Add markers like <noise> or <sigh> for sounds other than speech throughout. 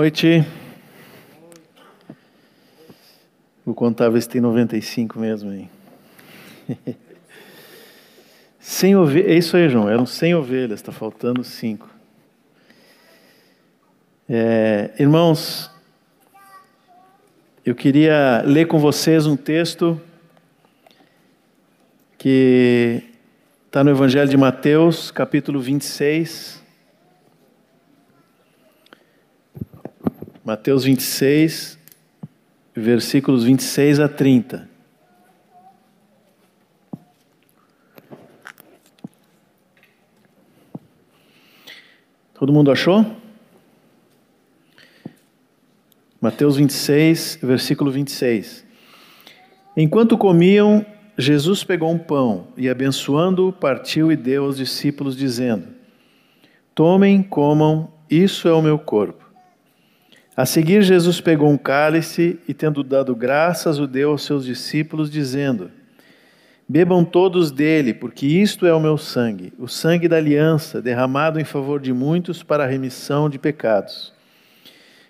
noite. Vou contar, ver se tem 95 mesmo aí. 100 ovelhas, é isso aí, João, eram 100 ovelhas, está faltando 5. É, irmãos, eu queria ler com vocês um texto que está no Evangelho de Mateus, capítulo 26. Mateus 26, versículos 26 a 30. Todo mundo achou? Mateus 26, versículo 26. Enquanto comiam, Jesus pegou um pão e, abençoando-o, partiu e deu aos discípulos, dizendo: Tomem, comam, isso é o meu corpo. A seguir, Jesus pegou um cálice e, tendo dado graças, o deu aos seus discípulos, dizendo: Bebam todos dele, porque isto é o meu sangue, o sangue da aliança, derramado em favor de muitos para a remissão de pecados.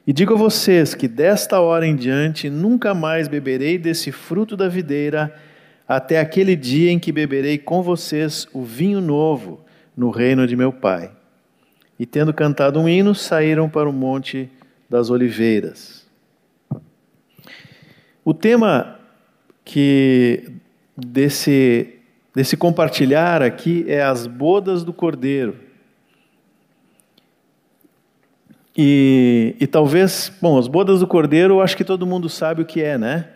E digo a vocês que desta hora em diante nunca mais beberei desse fruto da videira, até aquele dia em que beberei com vocês o vinho novo no reino de meu Pai. E tendo cantado um hino, saíram para o monte das Oliveiras. O tema que desse, desse compartilhar aqui é as bodas do Cordeiro. E, e talvez, bom, as bodas do Cordeiro, acho que todo mundo sabe o que é, né?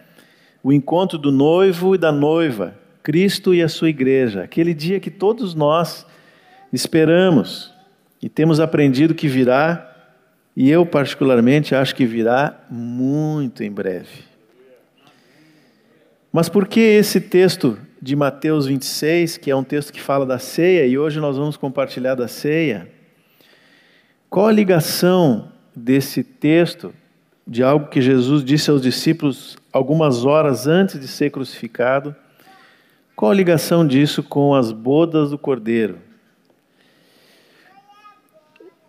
O encontro do noivo e da noiva, Cristo e a sua igreja, aquele dia que todos nós esperamos e temos aprendido que virá e eu, particularmente, acho que virá muito em breve. Mas por que esse texto de Mateus 26, que é um texto que fala da ceia, e hoje nós vamos compartilhar da ceia? Qual a ligação desse texto de algo que Jesus disse aos discípulos algumas horas antes de ser crucificado? Qual a ligação disso com as bodas do cordeiro?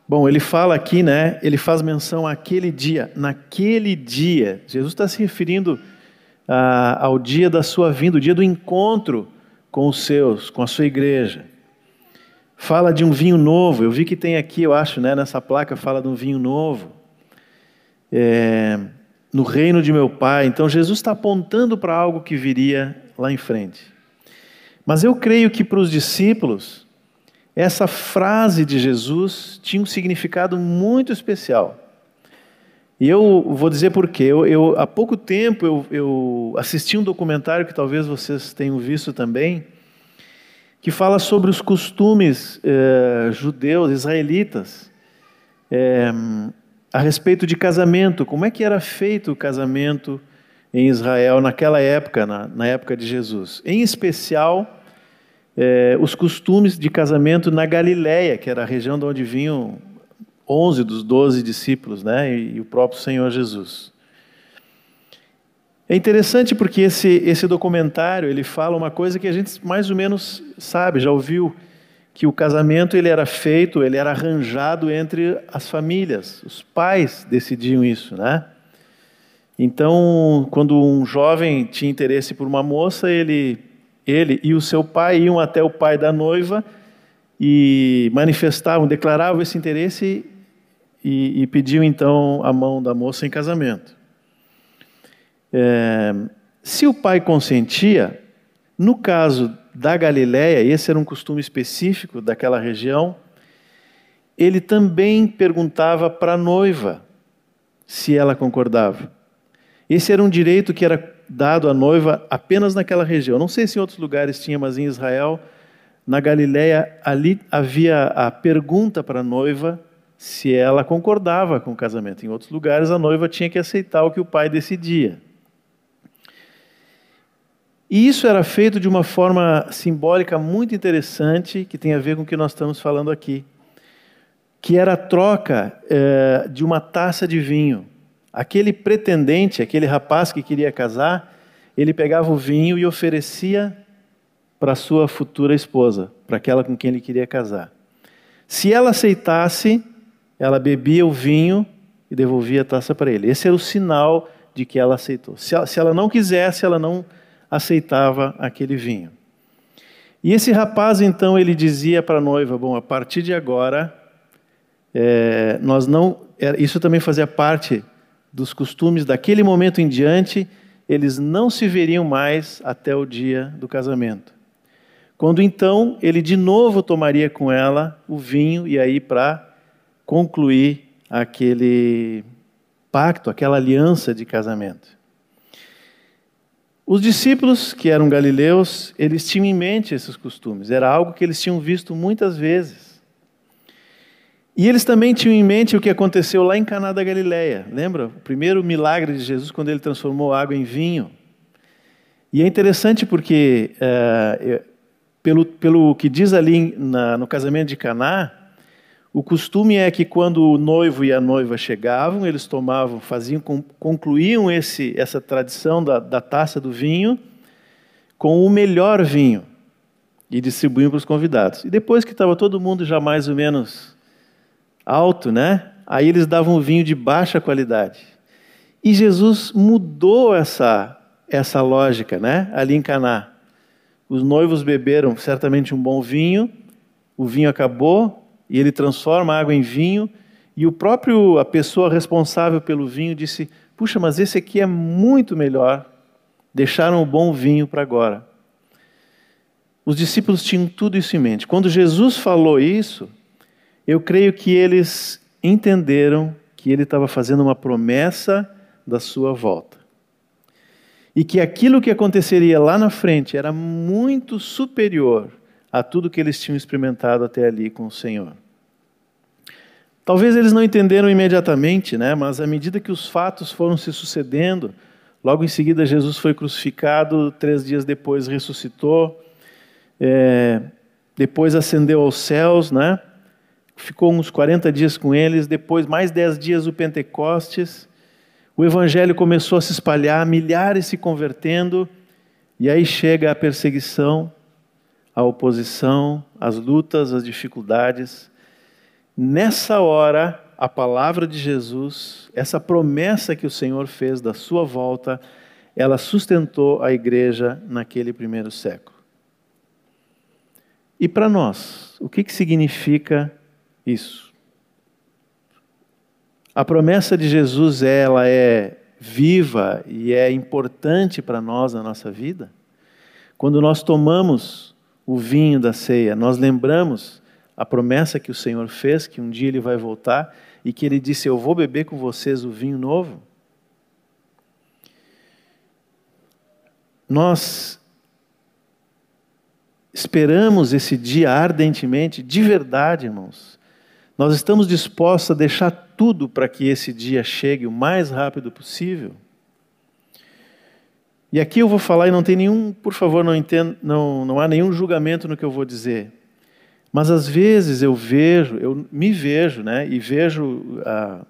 Bom, ele fala aqui, né? Ele faz menção àquele dia, naquele dia. Jesus está se referindo ah, ao dia da sua vinda, o dia do encontro com os seus, com a sua igreja. Fala de um vinho novo. Eu vi que tem aqui, eu acho, né? Nessa placa fala de um vinho novo. É, no reino de meu Pai. Então Jesus está apontando para algo que viria lá em frente. Mas eu creio que para os discípulos essa frase de Jesus tinha um significado muito especial. E eu vou dizer por quê. Eu, eu, há pouco tempo eu, eu, assisti um documentário que talvez vocês tenham visto também, que fala sobre os costumes eh, judeus, israelitas, eh, a respeito de casamento. Como é que era feito o casamento em Israel naquela época, na, na época de Jesus? Em especial, é, os costumes de casamento na Galiléia, que era a região de onde vinham 11 dos 12 discípulos, né, e, e o próprio Senhor Jesus. É interessante porque esse, esse documentário ele fala uma coisa que a gente mais ou menos sabe, já ouviu, que o casamento ele era feito, ele era arranjado entre as famílias, os pais decidiam isso, né? Então, quando um jovem tinha interesse por uma moça, ele ele e o seu pai iam até o pai da noiva e manifestavam, declaravam esse interesse e, e pediam então a mão da moça em casamento. É, se o pai consentia, no caso da Galiléia, esse era um costume específico daquela região, ele também perguntava para a noiva se ela concordava. Esse era um direito que era dado à noiva apenas naquela região. Não sei se em outros lugares tinha, mas em Israel, na Galiléia, ali havia a pergunta para a noiva se ela concordava com o casamento. Em outros lugares, a noiva tinha que aceitar o que o pai decidia. E isso era feito de uma forma simbólica muito interessante, que tem a ver com o que nós estamos falando aqui, que era a troca é, de uma taça de vinho. Aquele pretendente, aquele rapaz que queria casar, ele pegava o vinho e oferecia para sua futura esposa, para aquela com quem ele queria casar. Se ela aceitasse, ela bebia o vinho e devolvia a taça para ele. Esse era o sinal de que ela aceitou. Se ela não quisesse, ela não aceitava aquele vinho. E esse rapaz, então, ele dizia para a noiva: Bom, a partir de agora, é, nós não. Isso também fazia parte dos costumes daquele momento em diante, eles não se veriam mais até o dia do casamento. Quando então ele de novo tomaria com ela o vinho, e aí para concluir aquele pacto, aquela aliança de casamento. Os discípulos, que eram galileus, eles tinham em mente esses costumes, era algo que eles tinham visto muitas vezes. E eles também tinham em mente o que aconteceu lá em Caná da Galileia. Lembra? O primeiro milagre de Jesus quando ele transformou água em vinho. E é interessante porque, é, pelo, pelo que diz ali na, no casamento de Caná, o costume é que quando o noivo e a noiva chegavam, eles tomavam, faziam, concluíam esse, essa tradição da, da taça do vinho com o melhor vinho e distribuíam para os convidados. E depois que estava todo mundo já mais ou menos alto, né? Aí eles davam vinho de baixa qualidade. E Jesus mudou essa essa lógica, né? Ali em Caná. Os noivos beberam certamente um bom vinho, o vinho acabou, e ele transforma a água em vinho, e o próprio a pessoa responsável pelo vinho disse: "Puxa, mas esse aqui é muito melhor. Deixaram o bom vinho para agora." Os discípulos tinham tudo isso em mente. Quando Jesus falou isso, eu creio que eles entenderam que ele estava fazendo uma promessa da sua volta. E que aquilo que aconteceria lá na frente era muito superior a tudo que eles tinham experimentado até ali com o Senhor. Talvez eles não entenderam imediatamente, né? mas à medida que os fatos foram se sucedendo, logo em seguida Jesus foi crucificado, três dias depois ressuscitou, é, depois ascendeu aos céus, né? Ficou uns 40 dias com eles, depois mais 10 dias o Pentecostes, o evangelho começou a se espalhar, milhares se convertendo, e aí chega a perseguição, a oposição, as lutas, as dificuldades. Nessa hora, a palavra de Jesus, essa promessa que o Senhor fez da sua volta, ela sustentou a igreja naquele primeiro século. E para nós, o que, que significa isso? A promessa de Jesus, ela é viva e é importante para nós na nossa vida. Quando nós tomamos o vinho da ceia, nós lembramos a promessa que o Senhor fez, que um dia ele vai voltar e que ele disse: Eu vou beber com vocês o vinho novo. Nós esperamos esse dia ardentemente, de verdade, irmãos. Nós estamos dispostos a deixar tudo para que esse dia chegue o mais rápido possível. E aqui eu vou falar e não tem nenhum, por favor, não entendo, não, não há nenhum julgamento no que eu vou dizer. Mas às vezes eu vejo, eu me vejo, né, e vejo ah,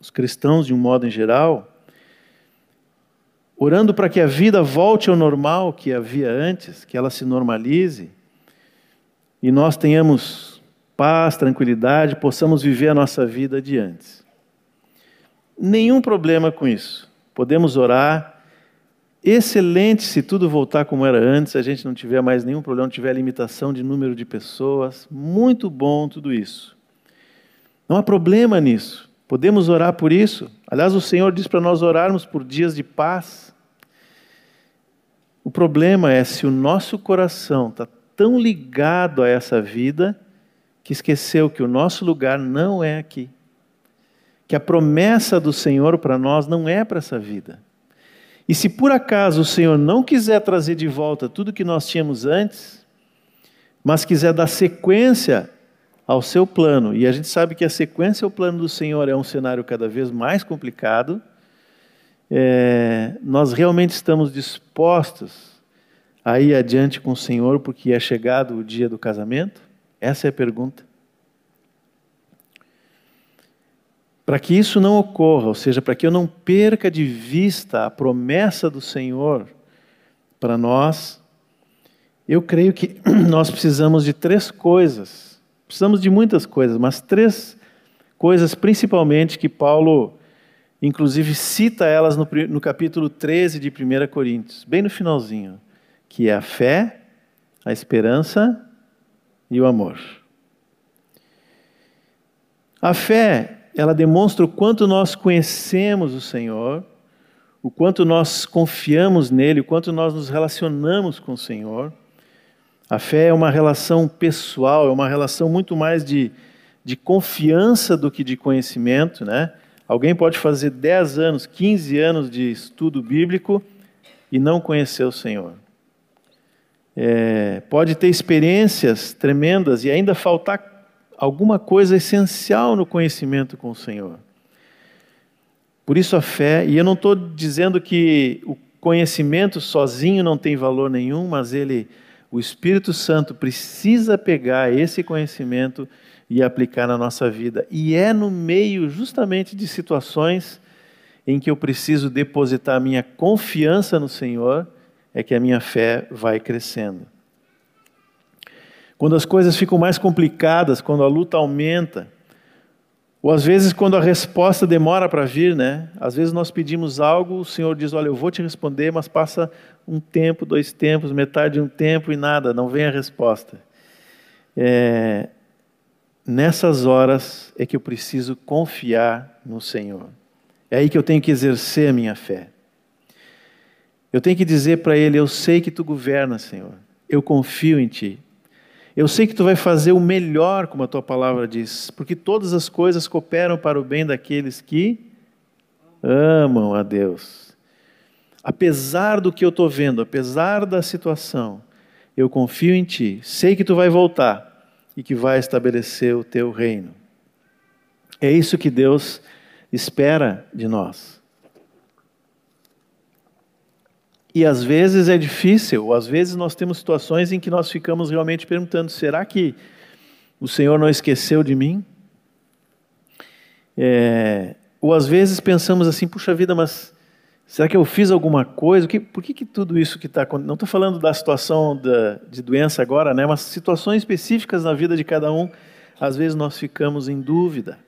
os cristãos de um modo em geral, orando para que a vida volte ao normal que havia antes, que ela se normalize, e nós tenhamos paz, tranquilidade, possamos viver a nossa vida adiante. Nenhum problema com isso. Podemos orar, Excelente se tudo voltar como era antes, a gente não tiver mais nenhum problema, não tiver limitação de número de pessoas. Muito bom tudo isso. Não há problema nisso. Podemos orar por isso. Aliás, o Senhor diz para nós orarmos por dias de paz. O problema é se o nosso coração está tão ligado a essa vida que esqueceu que o nosso lugar não é aqui. Que a promessa do Senhor para nós não é para essa vida. E se por acaso o Senhor não quiser trazer de volta tudo que nós tínhamos antes, mas quiser dar sequência ao seu plano, e a gente sabe que a sequência ao plano do Senhor é um cenário cada vez mais complicado, é, nós realmente estamos dispostos a ir adiante com o Senhor porque é chegado o dia do casamento? Essa é a pergunta. Para que isso não ocorra, ou seja, para que eu não perca de vista a promessa do Senhor para nós, eu creio que <clears throat> nós precisamos de três coisas. Precisamos de muitas coisas, mas três coisas principalmente que Paulo inclusive cita elas no, no capítulo 13 de 1 Coríntios, bem no finalzinho, que é a fé, a esperança e o amor. A fé, ela demonstra o quanto nós conhecemos o Senhor, o quanto nós confiamos nele, o quanto nós nos relacionamos com o Senhor. A fé é uma relação pessoal, é uma relação muito mais de, de confiança do que de conhecimento, né? Alguém pode fazer 10 anos, 15 anos de estudo bíblico e não conhecer o Senhor. É, pode ter experiências tremendas e ainda faltar alguma coisa essencial no conhecimento com o Senhor. Por isso a fé, e eu não estou dizendo que o conhecimento sozinho não tem valor nenhum, mas ele, o Espírito Santo precisa pegar esse conhecimento e aplicar na nossa vida. E é no meio justamente de situações em que eu preciso depositar minha confiança no Senhor, é que a minha fé vai crescendo. Quando as coisas ficam mais complicadas, quando a luta aumenta, ou às vezes quando a resposta demora para vir, né? Às vezes nós pedimos algo, o Senhor diz: Olha, eu vou te responder, mas passa um tempo, dois tempos, metade de um tempo e nada, não vem a resposta. É, nessas horas é que eu preciso confiar no Senhor. É aí que eu tenho que exercer a minha fé. Eu tenho que dizer para Ele: Eu sei que tu governas, Senhor. Eu confio em Ti. Eu sei que tu vai fazer o melhor, como a tua palavra diz, porque todas as coisas cooperam para o bem daqueles que amam a Deus. Apesar do que eu estou vendo, apesar da situação, eu confio em Ti. Sei que tu vai voltar e que vai estabelecer o teu reino. É isso que Deus espera de nós. E às vezes é difícil, às vezes nós temos situações em que nós ficamos realmente perguntando: será que o Senhor não esqueceu de mim? É, ou às vezes pensamos assim: puxa vida, mas será que eu fiz alguma coisa? Que, por que, que tudo isso que está acontecendo? Não estou falando da situação da, de doença agora, né? mas situações específicas na vida de cada um, às vezes nós ficamos em dúvida.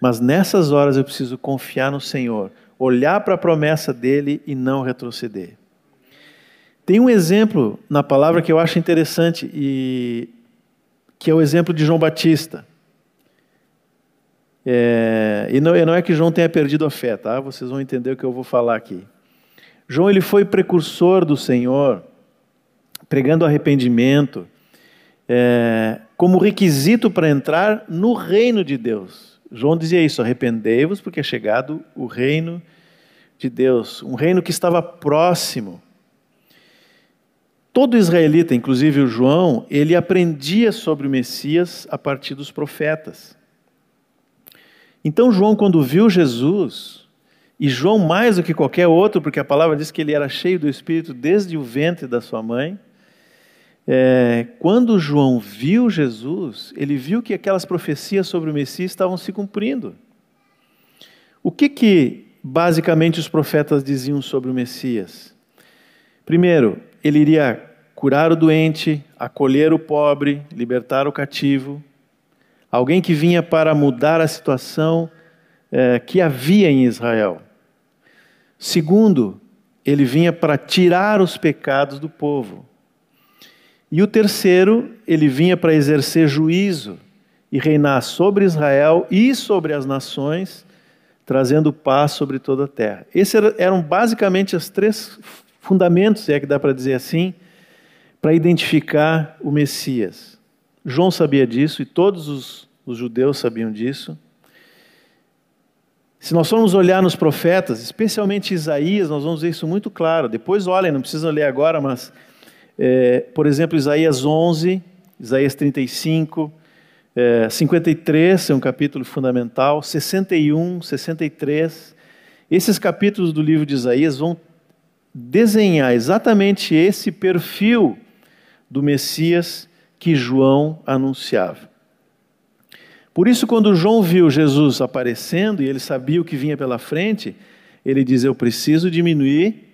Mas nessas horas eu preciso confiar no Senhor, olhar para a promessa dele e não retroceder. Tem um exemplo na palavra que eu acho interessante e que é o exemplo de João Batista. É, e não, não, é que João tenha perdido a fé, tá? Vocês vão entender o que eu vou falar aqui. João ele foi precursor do Senhor, pregando arrependimento, é, como requisito para entrar no reino de Deus. João dizia isso: arrependei-vos, porque é chegado o reino de Deus, um reino que estava próximo. Todo israelita, inclusive o João, ele aprendia sobre o Messias a partir dos profetas. Então, João, quando viu Jesus, e João mais do que qualquer outro, porque a palavra diz que ele era cheio do Espírito desde o ventre da sua mãe, é, quando João viu Jesus, ele viu que aquelas profecias sobre o Messias estavam se cumprindo. O que, que basicamente os profetas diziam sobre o Messias? Primeiro, ele iria curar o doente, acolher o pobre, libertar o cativo. Alguém que vinha para mudar a situação é, que havia em Israel. Segundo, ele vinha para tirar os pecados do povo. E o terceiro, ele vinha para exercer juízo e reinar sobre Israel e sobre as nações, trazendo paz sobre toda a terra. Esses eram basicamente os três fundamentos, se é que dá para dizer assim, para identificar o Messias. João sabia disso e todos os, os judeus sabiam disso. Se nós formos olhar nos profetas, especialmente Isaías, nós vamos ver isso muito claro. Depois olhem, não precisa ler agora, mas é, por exemplo, Isaías 11, Isaías 35, é, 53 é um capítulo fundamental, 61, 63. Esses capítulos do livro de Isaías vão desenhar exatamente esse perfil do Messias que João anunciava. Por isso, quando João viu Jesus aparecendo e ele sabia o que vinha pela frente, ele diz: Eu preciso diminuir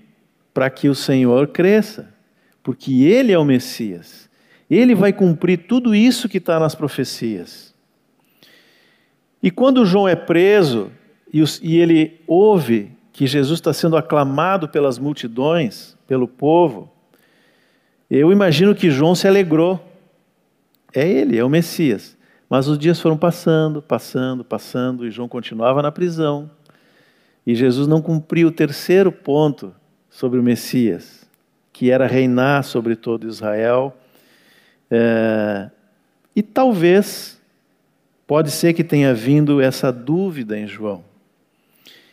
para que o Senhor cresça porque ele é o Messias. Ele vai cumprir tudo isso que está nas profecias. E quando João é preso e, ele ouve que Jesus está sendo aclamado pelas multidões, pelo povo, eu imagino que João se alegrou. É ele, é o Messias. Mas os dias foram passando, passando, passando, e João continuava na prisão. E Jesus não cumpriu o terceiro ponto sobre o Messias, que era reinar sobre todo Israel. É, e talvez, pode ser que tenha vindo essa dúvida em João.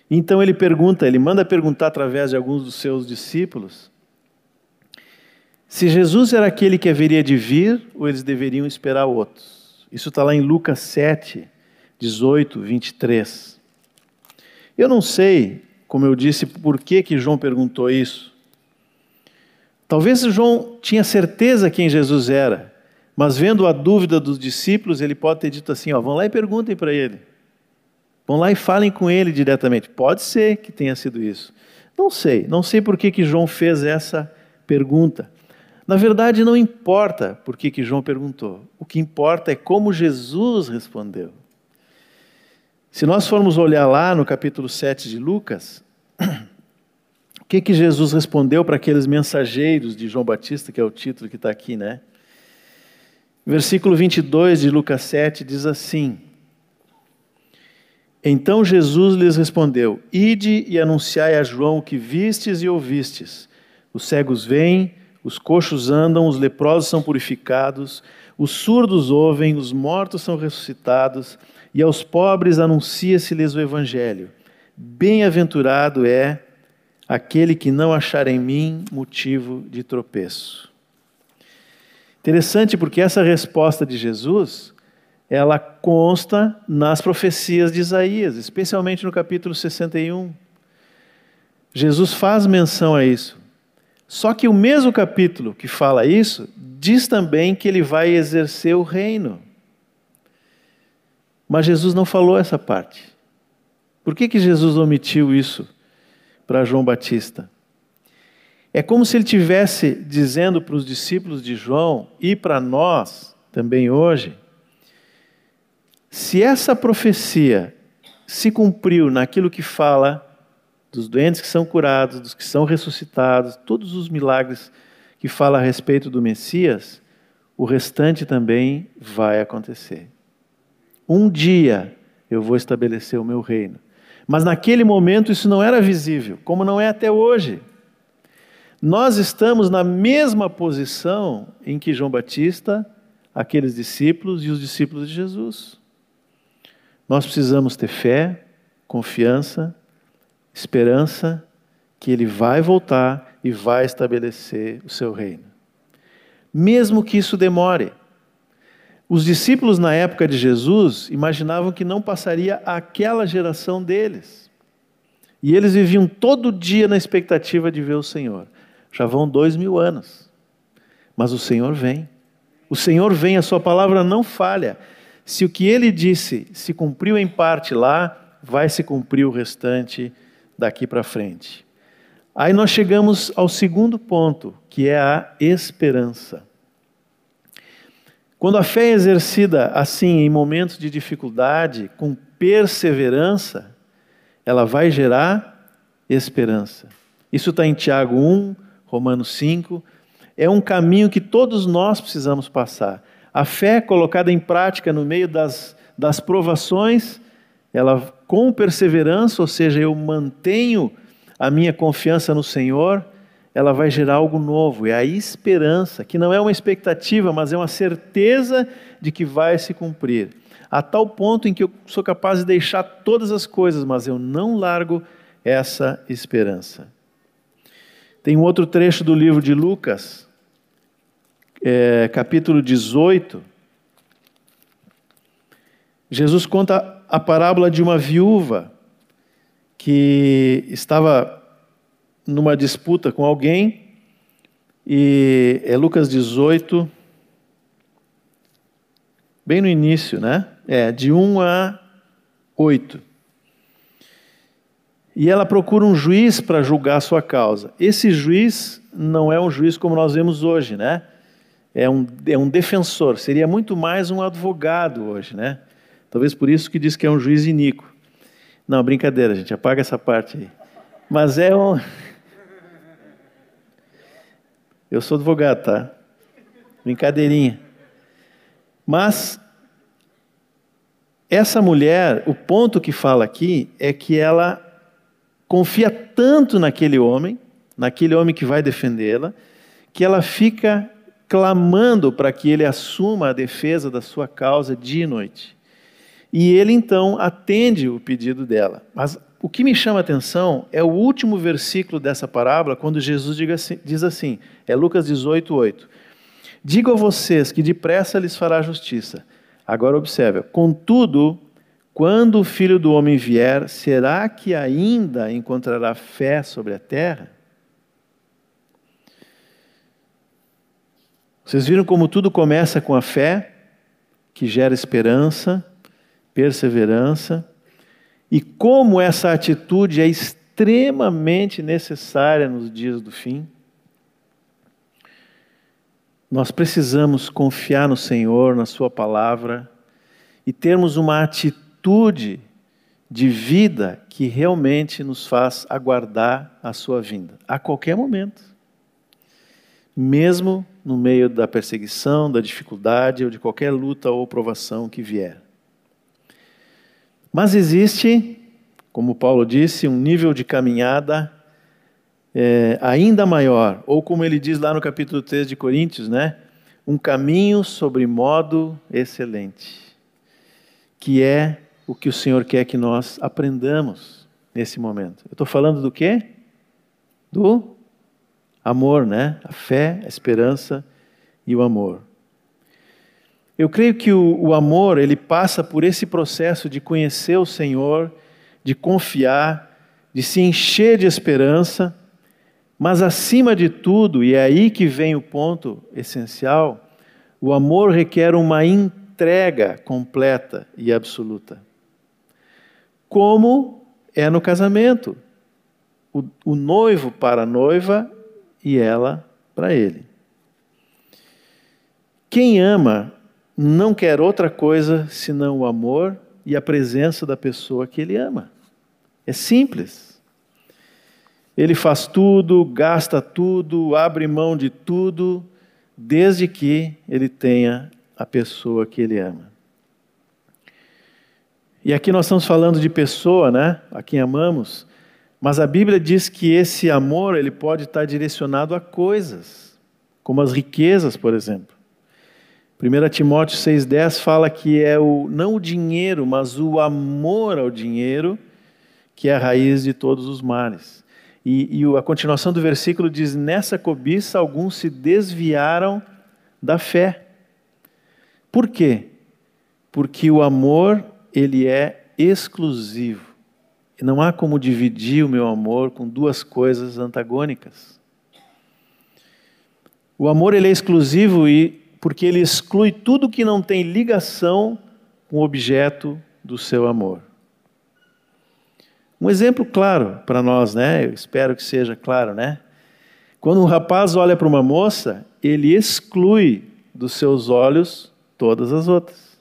Então ele pergunta, ele manda perguntar através de alguns dos seus discípulos, se Jesus era aquele que haveria de vir ou eles deveriam esperar outros. Isso está lá em Lucas 7, 18, 23. Eu não sei, como eu disse, por que, que João perguntou isso. Talvez João tinha certeza quem Jesus era, mas vendo a dúvida dos discípulos, ele pode ter dito assim: ó, vão lá e perguntem para ele. Vão lá e falem com ele diretamente. Pode ser que tenha sido isso. Não sei, não sei por que, que João fez essa pergunta. Na verdade, não importa por que, que João perguntou. O que importa é como Jesus respondeu. Se nós formos olhar lá no capítulo 7 de Lucas, <clears throat> que, que Jesus respondeu para aqueles mensageiros de João Batista, que é o título que está aqui, né? Versículo 22 de Lucas 7 diz assim: Então Jesus lhes respondeu: Ide e anunciai a João o que vistes e ouvistes. Os cegos vêm, os coxos andam, os leprosos são purificados, os surdos ouvem, os mortos são ressuscitados, e aos pobres anuncia-se-lhes o Evangelho. Bem-aventurado é aquele que não achar em mim motivo de tropeço. Interessante porque essa resposta de Jesus, ela consta nas profecias de Isaías, especialmente no capítulo 61. Jesus faz menção a isso. Só que o mesmo capítulo que fala isso, diz também que ele vai exercer o reino. Mas Jesus não falou essa parte. Por que, que Jesus omitiu isso para João Batista? É como se ele tivesse dizendo para os discípulos de João e para nós também hoje: se essa profecia se cumpriu naquilo que fala dos doentes que são curados, dos que são ressuscitados, todos os milagres que fala a respeito do Messias, o restante também vai acontecer. Um dia eu vou estabelecer o meu reino. Mas naquele momento isso não era visível, como não é até hoje. Nós estamos na mesma posição em que João Batista, aqueles discípulos e os discípulos de Jesus. Nós precisamos ter fé, confiança esperança que ele vai voltar e vai estabelecer o seu reino. Mesmo que isso demore. Os discípulos na época de Jesus imaginavam que não passaria aquela geração deles. E eles viviam todo dia na expectativa de ver o Senhor. Já vão dois mil anos. Mas o Senhor vem. O Senhor vem, a Sua palavra não falha. Se o que ele disse se cumpriu em parte lá, vai se cumprir o restante daqui para frente. Aí nós chegamos ao segundo ponto, que é a esperança. Quando a fé é exercida assim, em momentos de dificuldade, com perseverança, ela vai gerar esperança. Isso está em Tiago 1, Romanos 5. É um caminho que todos nós precisamos passar. A fé colocada em prática no meio das, das provações ela com perseverança, ou seja, eu mantenho a minha confiança no Senhor, ela vai gerar algo novo. É a esperança, que não é uma expectativa, mas é uma certeza de que vai se cumprir. A tal ponto em que eu sou capaz de deixar todas as coisas, mas eu não largo essa esperança. Tem um outro trecho do livro de Lucas, é, capítulo 18. Jesus conta a parábola de uma viúva que estava numa disputa com alguém, e é Lucas 18, bem no início, né? É, de 1 a 8. E ela procura um juiz para julgar a sua causa. Esse juiz não é um juiz como nós vemos hoje, né? É um, é um defensor, seria muito mais um advogado hoje, né? Talvez por isso que diz que é um juiz iníquo. Não, brincadeira, gente, apaga essa parte aí. Mas é um. Eu sou advogado, tá? Brincadeirinha. Mas essa mulher, o ponto que fala aqui é que ela confia tanto naquele homem, naquele homem que vai defendê-la, que ela fica clamando para que ele assuma a defesa da sua causa dia e noite. E ele então atende o pedido dela. Mas o que me chama a atenção é o último versículo dessa parábola, quando Jesus assim, diz assim, é Lucas 18, 8. Digo a vocês que depressa lhes fará justiça. Agora observe, contudo, quando o filho do homem vier, será que ainda encontrará fé sobre a terra? Vocês viram como tudo começa com a fé, que gera esperança, perseverança, e como essa atitude é extremamente necessária nos dias do fim. Nós precisamos confiar no Senhor, na Sua palavra, e termos uma atitude de vida que realmente nos faz aguardar a Sua vinda, a qualquer momento. Mesmo no meio da perseguição, da dificuldade ou de qualquer luta ou provação que vier. Mas existe, como Paulo disse, um nível de caminhada é, ainda maior, ou como ele diz lá no capítulo 3 de Coríntios, né? Um caminho sobre modo excelente, que é o que o Senhor quer que nós aprendamos nesse momento. Eu estou falando do quê? Do amor, né? A fé, a esperança e o amor. Eu creio que o, o, amor ele passa por esse processo de conhecer o Senhor, de confiar, de se encher de esperança, mas acima de tudo, e é aí que vem o ponto essencial, o amor requer uma entrega completa e absoluta. Como é no casamento. O, o noivo para a noiva e ela para ele. Quem ama não quer outra coisa senão o amor e a presença da pessoa que ele ama. É simples. Ele faz tudo, gasta tudo, abre mão de tudo, desde que ele tenha a pessoa que ele ama. E aqui nós estamos falando de pessoa, né? A quem amamos, mas a Bíblia diz que esse amor ele pode estar direcionado a coisas, como as riquezas, por exemplo. 1 Timóteo 6,10 fala que é o, não o dinheiro, mas o amor ao dinheiro que é a raiz de todos os males. E, e a continuação do versículo diz: Nessa cobiça alguns se desviaram da fé. Por quê? Porque o amor ele é exclusivo. Não há como dividir o meu amor com duas coisas antagônicas. O amor ele é exclusivo e porque ele exclui tudo que não tem ligação com o objeto do seu amor. Um exemplo claro para nós, né? Eu espero que seja claro, né? Quando um rapaz olha para uma moça, ele exclui dos seus olhos todas as outras.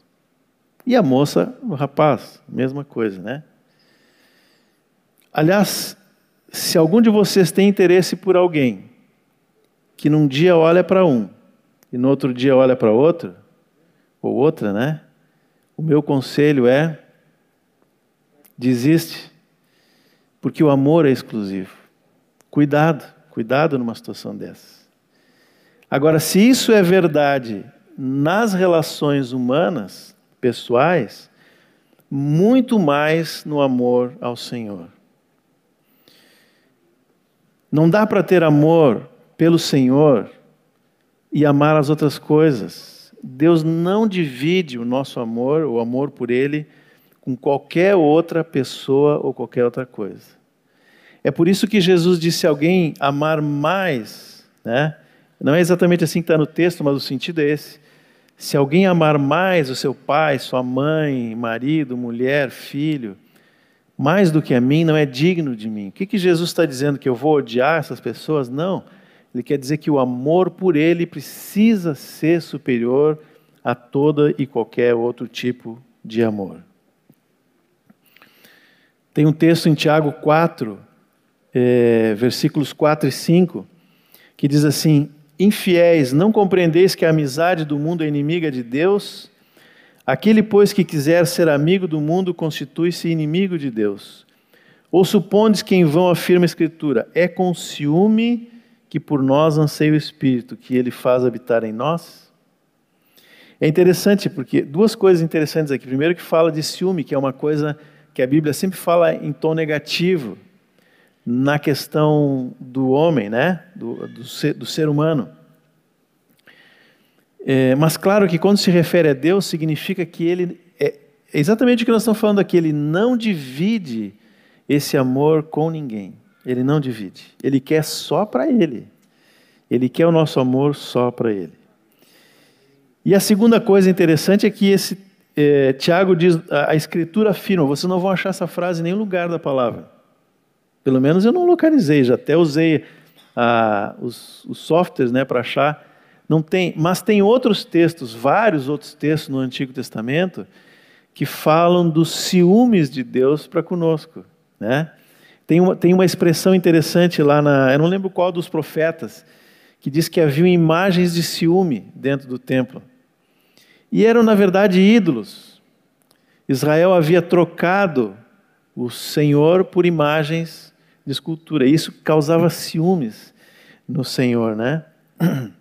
E a moça, o rapaz, mesma coisa, né? Aliás, se algum de vocês tem interesse por alguém que num dia olha para um e no outro dia olha para outro, ou outra, né? O meu conselho é: desiste, porque o amor é exclusivo. Cuidado, cuidado numa situação dessa. Agora, se isso é verdade nas relações humanas, pessoais, muito mais no amor ao Senhor. Não dá para ter amor pelo Senhor e amar as outras coisas. Deus não divide o nosso amor, o amor por Ele, com qualquer outra pessoa ou qualquer outra coisa. É por isso que Jesus disse a alguém amar mais, né? Não é exatamente assim que está no texto, mas o sentido é esse. Se alguém amar mais o seu pai, sua mãe, marido, mulher, filho, mais do que a mim, não é digno de mim. O que, que Jesus está dizendo? Que eu vou odiar essas pessoas? Não. Ele quer dizer que o amor por ele precisa ser superior a toda e qualquer outro tipo de amor. Tem um texto em Tiago 4, é, versículos 4 e 5, que diz assim: Infiéis, não compreendeis que a amizade do mundo é inimiga de Deus? Aquele, pois, que quiser ser amigo do mundo, constitui-se inimigo de Deus. Ou supondes que em vão afirma a Escritura: É com ciúme que por nós anseia o Espírito, que ele faz habitar em nós? É interessante porque duas coisas interessantes aqui. Primeiro, que fala de ciúme, que é uma coisa que a Bíblia sempre fala em tom negativo na questão do homem, né? do, do, ser, do ser humano. É, mas claro que quando se refere a Deus, significa que Ele é, é exatamente o que nós estamos falando aqui, Ele não divide esse amor com ninguém. Ele não divide. Ele quer só para Ele. Ele quer o nosso amor só para Ele. E a segunda coisa interessante é que esse é, Tiago diz, a, a Escritura afirma, vocês não vão achar essa frase em nenhum lugar da palavra. Pelo menos eu não localizei, já até usei os, os softwares né, para achar. Não tem, mas tem outros textos, vários outros textos no Antigo Testamento, que falam dos ciúmes de Deus para conosco. Né? Tem, uma, tem uma expressão interessante lá, na, eu não lembro qual dos profetas, que diz que havia imagens de ciúme dentro do templo. E eram, na verdade, ídolos. Israel havia trocado o Senhor por imagens de escultura. Isso causava ciúmes no Senhor, né? <clears throat>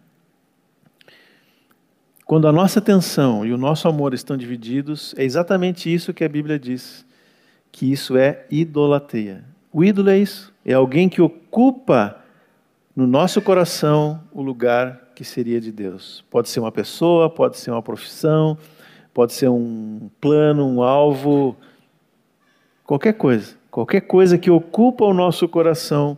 Quando a nossa atenção e o nosso amor estão divididos, é exatamente isso que a Bíblia diz, que isso é idolatria. O ídolo é isso, é alguém que ocupa no nosso coração o lugar que seria de Deus. Pode ser uma pessoa, pode ser uma profissão, pode ser um plano, um alvo, qualquer coisa. Qualquer coisa que ocupa o nosso coração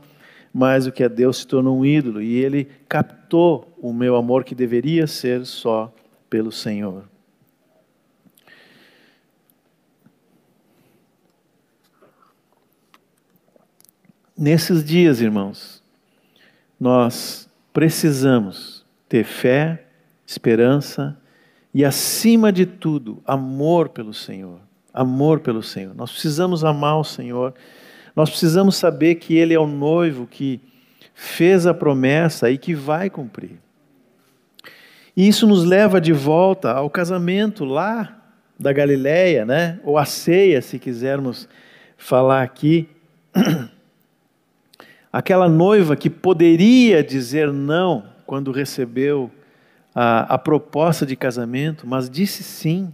mais do que a Deus se tornou um ídolo e ele captou o meu amor que deveria ser só pelo Senhor. Nesses dias, irmãos, nós precisamos ter fé, esperança e, acima de tudo, amor pelo Senhor amor pelo Senhor. Nós precisamos amar o Senhor. Nós precisamos saber que Ele é o noivo que fez a promessa e que vai cumprir. E isso nos leva de volta ao casamento lá da Galileia, né? Ou a ceia, se quisermos falar aqui. <clears throat> Aquela noiva que poderia dizer não quando recebeu a, a proposta de casamento, mas disse sim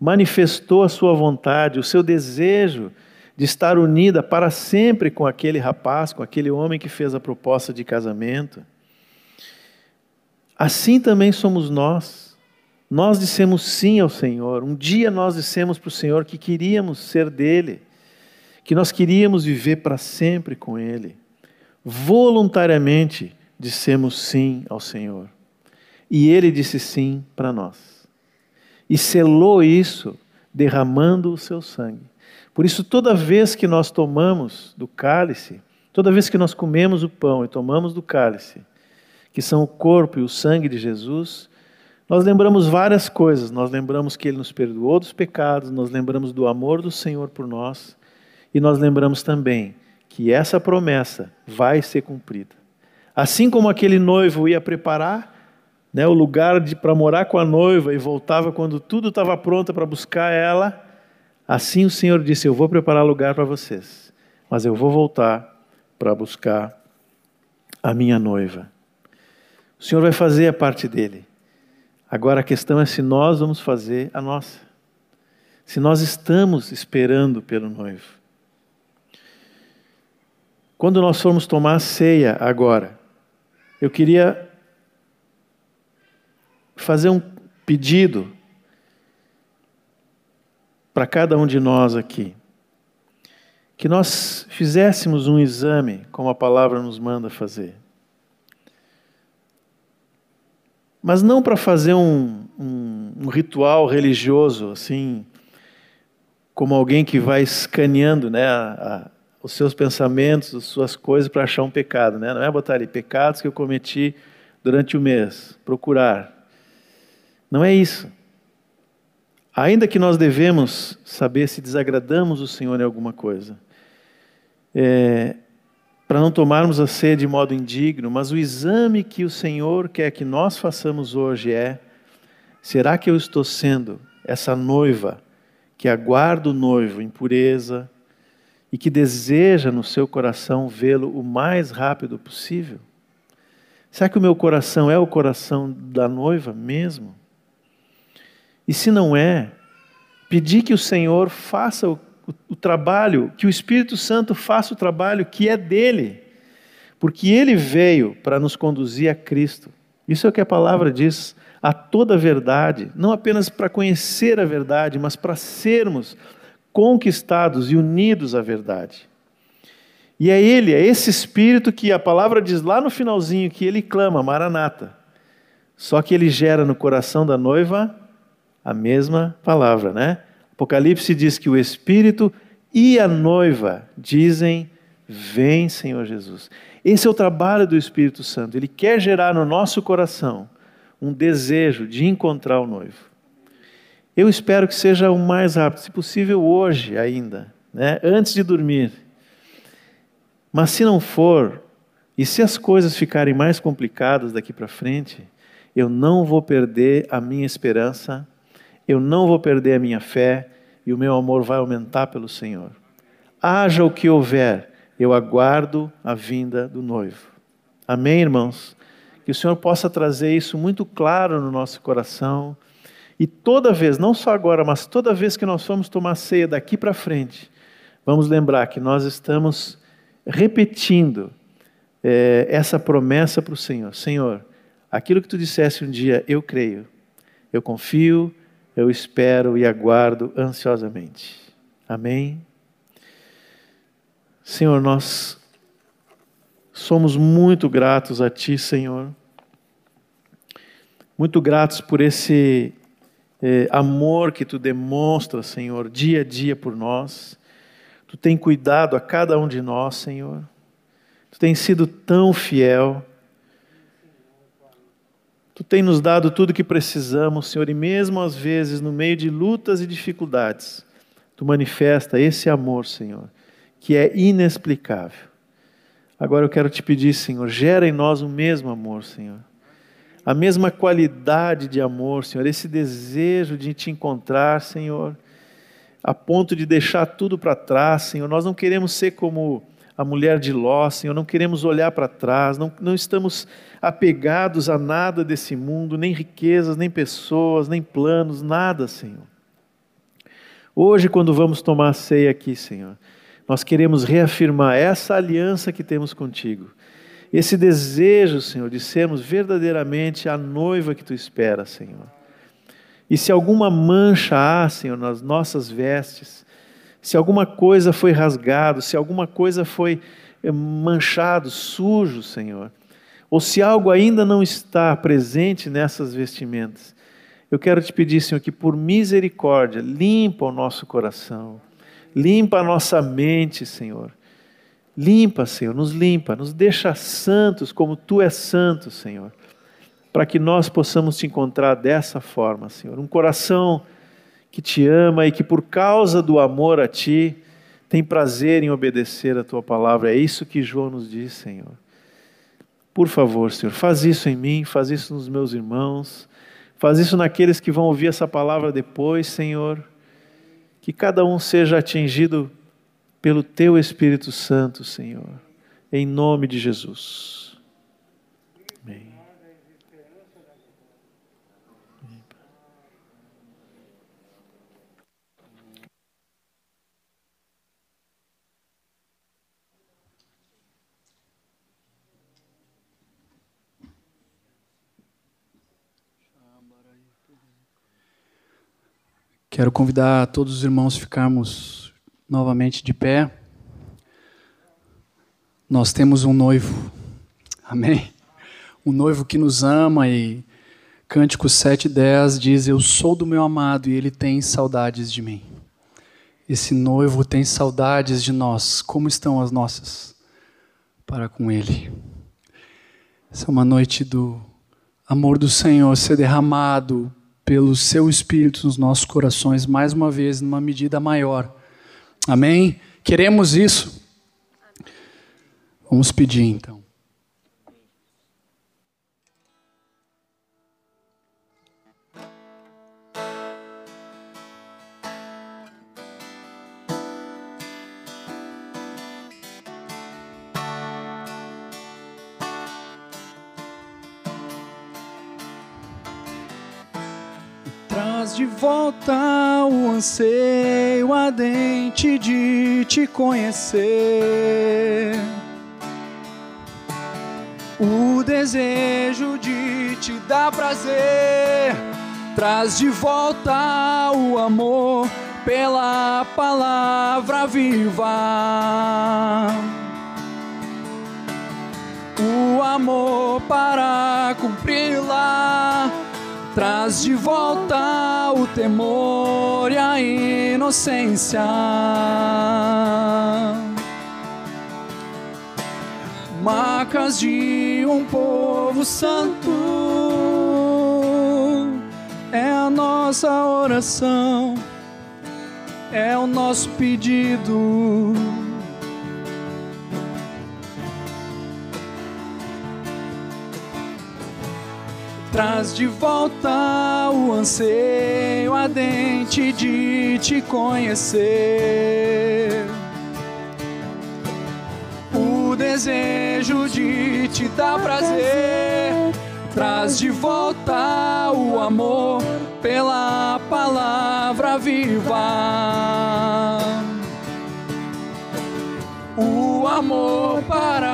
manifestou a sua vontade, o seu desejo de estar unida para sempre com aquele rapaz, com aquele homem que fez a proposta de casamento. Assim também somos nós. Nós dissemos sim ao Senhor. Um dia nós dissemos para o Senhor que queríamos ser dele, que nós queríamos viver para sempre com Ele. Voluntariamente dissemos sim ao Senhor. E Ele disse sim para nós e selou isso derramando o seu sangue. Por isso, toda vez que nós tomamos do cálice, toda vez que nós comemos o pão e tomamos do cálice, que são o corpo e o sangue de Jesus, nós lembramos várias coisas. Nós lembramos que Ele nos perdoou dos pecados, nós lembramos do amor do Senhor por nós, e nós lembramos também que essa promessa vai ser cumprida. Assim como aquele noivo ia preparar né, o lugar para morar com a noiva e voltava quando tudo estava pronto para buscar ela, assim o Senhor disse: Eu vou preparar lugar para vocês, mas eu vou voltar para buscar a minha noiva. O Senhor vai fazer a parte dele. Agora a questão é se nós vamos fazer a nossa. Se nós estamos esperando pelo noivo. Quando nós formos tomar a ceia agora, eu queria fazer um pedido para cada um de nós aqui. Que nós fizéssemos um exame, como a palavra nos manda fazer. Mas não para fazer um, um, um, ritual religioso, assim, como alguém que vai escaneando né, a, os seus pensamentos, as suas coisas para achar um pecado. Né? Não é botar ali pecados que eu cometi durante o mês. Procurar. Não é isso. Ainda que nós devemos saber se desagradamos o Senhor em alguma coisa, é, para não tomarmos a ceia de modo indigno, mas o exame que o Senhor quer que nós façamos hoje é: será que eu estou sendo essa noiva que aguarda o noivo em pureza e que deseja no seu coração vê-lo o mais rápido possível? Será que o meu coração é o coração da noiva mesmo? E se não é, pedir que o Senhor faça o o, o trabalho, que o Espírito Santo faça o trabalho que é dele, porque ele veio para nos conduzir a Cristo. Isso é o que a palavra diz, a toda verdade, não apenas para conhecer a verdade, mas para sermos conquistados e unidos à verdade. E é ele, é esse espírito que a palavra diz lá no finalzinho que ele clama, Maranata. Só que ele gera no coração da noiva a mesma palavra, né? Apocalipse diz que o Espírito e a noiva dizem: Vem, Senhor Jesus. Esse é o trabalho do Espírito Santo. Ele quer gerar no nosso coração um desejo de encontrar o noivo. Eu espero que seja o mais rápido, se possível hoje ainda, né? antes de dormir. Mas se não for, e se as coisas ficarem mais complicadas daqui para frente, eu não vou perder a minha esperança eu não vou perder a minha fé e o meu amor vai aumentar pelo Senhor. Haja o que houver, eu aguardo a vinda do noivo. Amém, irmãos? Que o Senhor possa trazer isso muito claro no nosso coração. E toda vez, não só agora, mas toda vez que nós formos tomar ceia daqui para frente, vamos lembrar que nós estamos repetindo é, essa promessa para o Senhor: Senhor, aquilo que tu disseste um dia, eu creio, eu confio, eu espero e aguardo ansiosamente. Amém? Senhor, nós somos muito gratos a Ti, Senhor. Muito gratos por esse eh, amor que Tu demonstra, Senhor, dia a dia por nós. Tu tem cuidado a cada um de nós, Senhor. Tu tem sido tão fiel. Tu tem nos dado tudo que precisamos, Senhor, e mesmo às vezes, no meio de lutas e dificuldades, Tu manifesta esse amor, Senhor, que é inexplicável. Agora eu quero te pedir, Senhor, gera em nós o mesmo amor, Senhor. A mesma qualidade de amor, Senhor, esse desejo de te encontrar, Senhor, a ponto de deixar tudo para trás, Senhor. Nós não queremos ser como a mulher de Ló, Senhor, não queremos olhar para trás, não, não estamos apegados a nada desse mundo, nem riquezas, nem pessoas, nem planos, nada, Senhor. Hoje, quando vamos tomar a ceia aqui, Senhor, nós queremos reafirmar essa aliança que temos contigo, esse desejo, Senhor, de sermos verdadeiramente a noiva que tu esperas, Senhor. E se alguma mancha há, Senhor, nas nossas vestes, se alguma coisa foi rasgado, se alguma coisa foi eh, manchado, sujo, Senhor, ou se algo ainda não está presente nessas vestimentas, eu quero te pedir, Senhor, que por misericórdia limpa o nosso coração, limpa a nossa mente, Senhor. Limpa, Senhor, nos limpa, nos deixa santos como tu és santo, Senhor, para que nós possamos te encontrar dessa forma, Senhor. Um coração que te ama e que por causa do amor a ti tem prazer em obedecer a tua palavra. É isso que João nos diz, Senhor. Por favor, Senhor, faz isso em mim, faz isso nos meus irmãos, faz isso naqueles que vão ouvir essa palavra depois, Senhor. Que cada um seja atingido pelo teu Espírito Santo, Senhor. Em nome de Jesus. Quero convidar todos os irmãos a ficarmos novamente de pé. Nós temos um noivo, amém? Um noivo que nos ama e Cântico 7,10 diz: Eu sou do meu amado e ele tem saudades de mim. Esse noivo tem saudades de nós. Como estão as nossas para com ele? Essa é uma noite do amor do Senhor ser derramado pelo seu Espírito nos nossos corações, mais uma vez, numa medida maior. Amém? Queremos isso? Vamos pedir então. Traz de volta o anseio ardente de te conhecer. O desejo de te dar prazer. Traz de volta o amor pela palavra viva. O amor para cumpri-la Traz de volta o temor e a inocência. Marcas de um povo santo é a nossa oração, é o nosso pedido Traz de volta o anseio ardente de te conhecer. O desejo de te dar prazer. Traz de volta o amor pela palavra viva. O amor para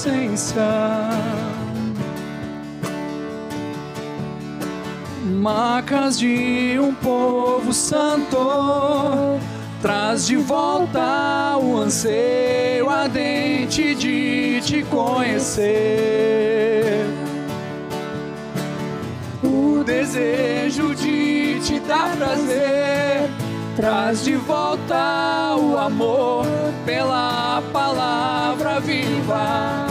inocência. Marcas de um povo santo, traz de volta o anseio ardente de te conhecer. O desejo de te dar prazer Traz de volta o amor pela palavra viva.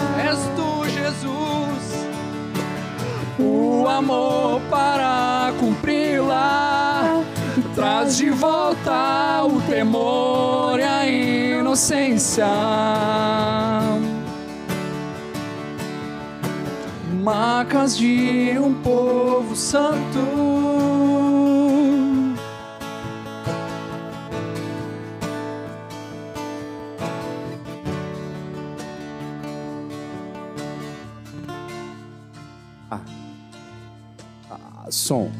O amor para cumpri-la. Traz de volta o temor e a inocência. Marcas de um povo santo. Som.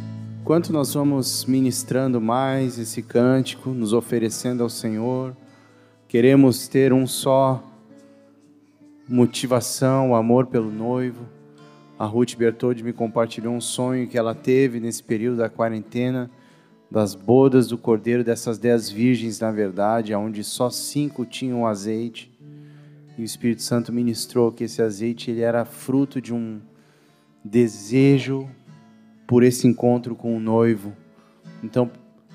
Enquanto nós vamos ministrando mais esse cântico, nos oferecendo ao Senhor, queremos ter um só motivação, o amor pelo noivo. A Ruth Bertoldi me compartilhou um sonho que ela teve nesse período da quarentena, das bodas do cordeiro, dessas dez virgens, na verdade, onde só cinco tinham azeite. E o Espírito Santo ministrou que esse azeite ele era fruto de um desejo por esse encontro com o noivo. Então,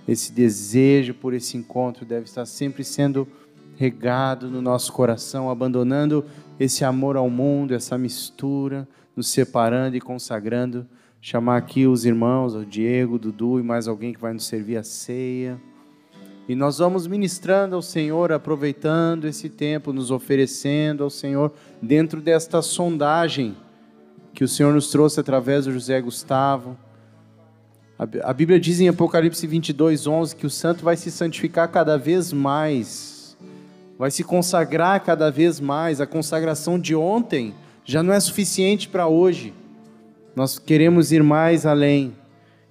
esse desejo por esse encontro deve estar sempre sendo regado no nosso coração, abandonando esse amor ao mundo, essa mistura, nos separando e consagrando. Chamar aqui os irmãos, o Diego, o Dudu e mais alguém que vai nos servir a ceia. E nós vamos ministrando ao Senhor, aproveitando esse tempo, nos oferecendo ao Senhor dentro desta sondagem que o Senhor nos trouxe através do José Gustavo a Bíblia diz em Apocalipse 22, 11 que o santo vai se santificar cada vez mais, vai se consagrar cada vez mais. A consagração de ontem já não é suficiente para hoje. Nós queremos ir mais além.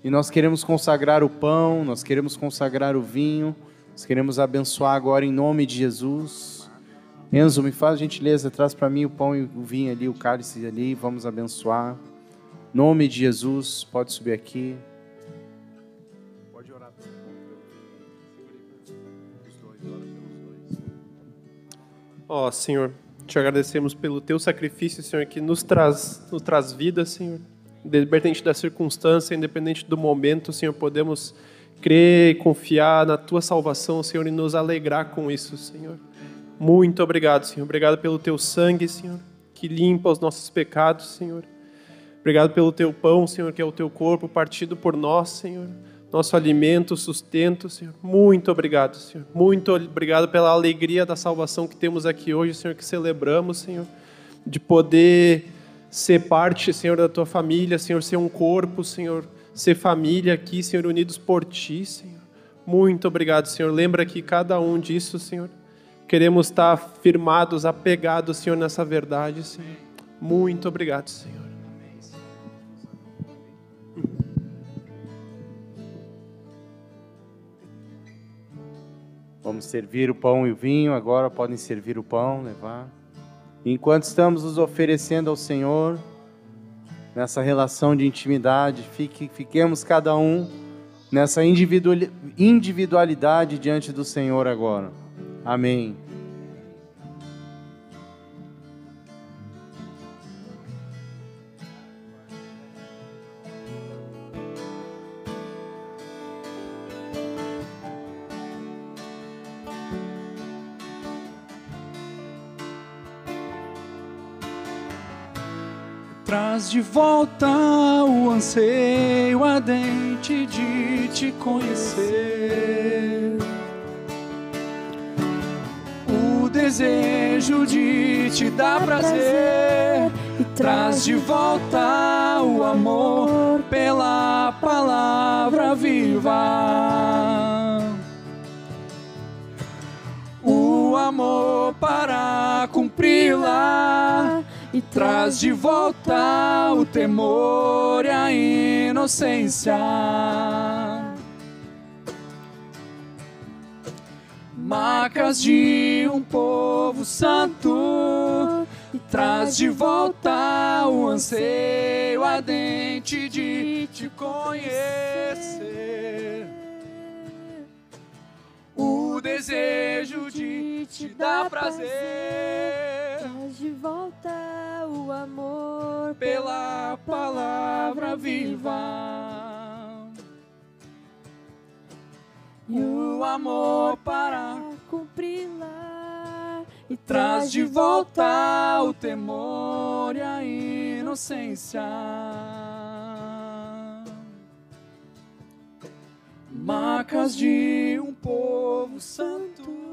E nós queremos consagrar o pão, nós queremos consagrar o vinho, nós queremos abençoar agora em nome de Jesus. Enzo, me faz gentileza, traz para mim o pão e o vinho ali, o cálice ali, vamos abençoar. Nome de Jesus, pode subir aqui. Ó oh, Senhor, te agradecemos pelo teu sacrifício, Senhor, que nos traz, nos traz vida, Senhor. Independente da circunstância, independente do momento, Senhor, podemos crer e confiar na tua salvação, Senhor, e nos alegrar com isso, Senhor. Muito obrigado, Senhor. Obrigado pelo teu sangue, Senhor, que limpa os nossos pecados, Senhor. Obrigado pelo teu pão, Senhor, que é o teu corpo partido por nós, Senhor. Nosso alimento, sustento, Senhor. Muito obrigado, Senhor. Muito obrigado pela alegria da salvação que temos aqui hoje, Senhor, que celebramos, Senhor. De poder ser parte, Senhor, da tua família, Senhor, ser um corpo, Senhor, ser família aqui, Senhor, unidos por ti, Senhor. Muito obrigado, Senhor. Lembra que cada um disso, Senhor, queremos estar firmados, apegados, Senhor, nessa verdade, Senhor. Muito obrigado, Senhor. Vamos servir o pão e o vinho, agora podem servir o pão, levar. Enquanto estamos nos oferecendo ao Senhor, nessa relação de intimidade, fique, fiquemos cada um nessa individualidade diante do Senhor agora. Amém. Traz de volta o anseio ardente de te conhecer. O desejo de te dar prazer e traz de volta o amor pela palavra viva. O amor para cumpri-la e traz de volta o temor e a inocência. Marcas de um povo santo e traz de volta o anseio ardente de te conhecer. O desejo de te dar prazer. Traz de volta o amor pela palavra viva. E o amor para cumpri-la e traz de volta o temor e a inocência. Marcas de um povo santo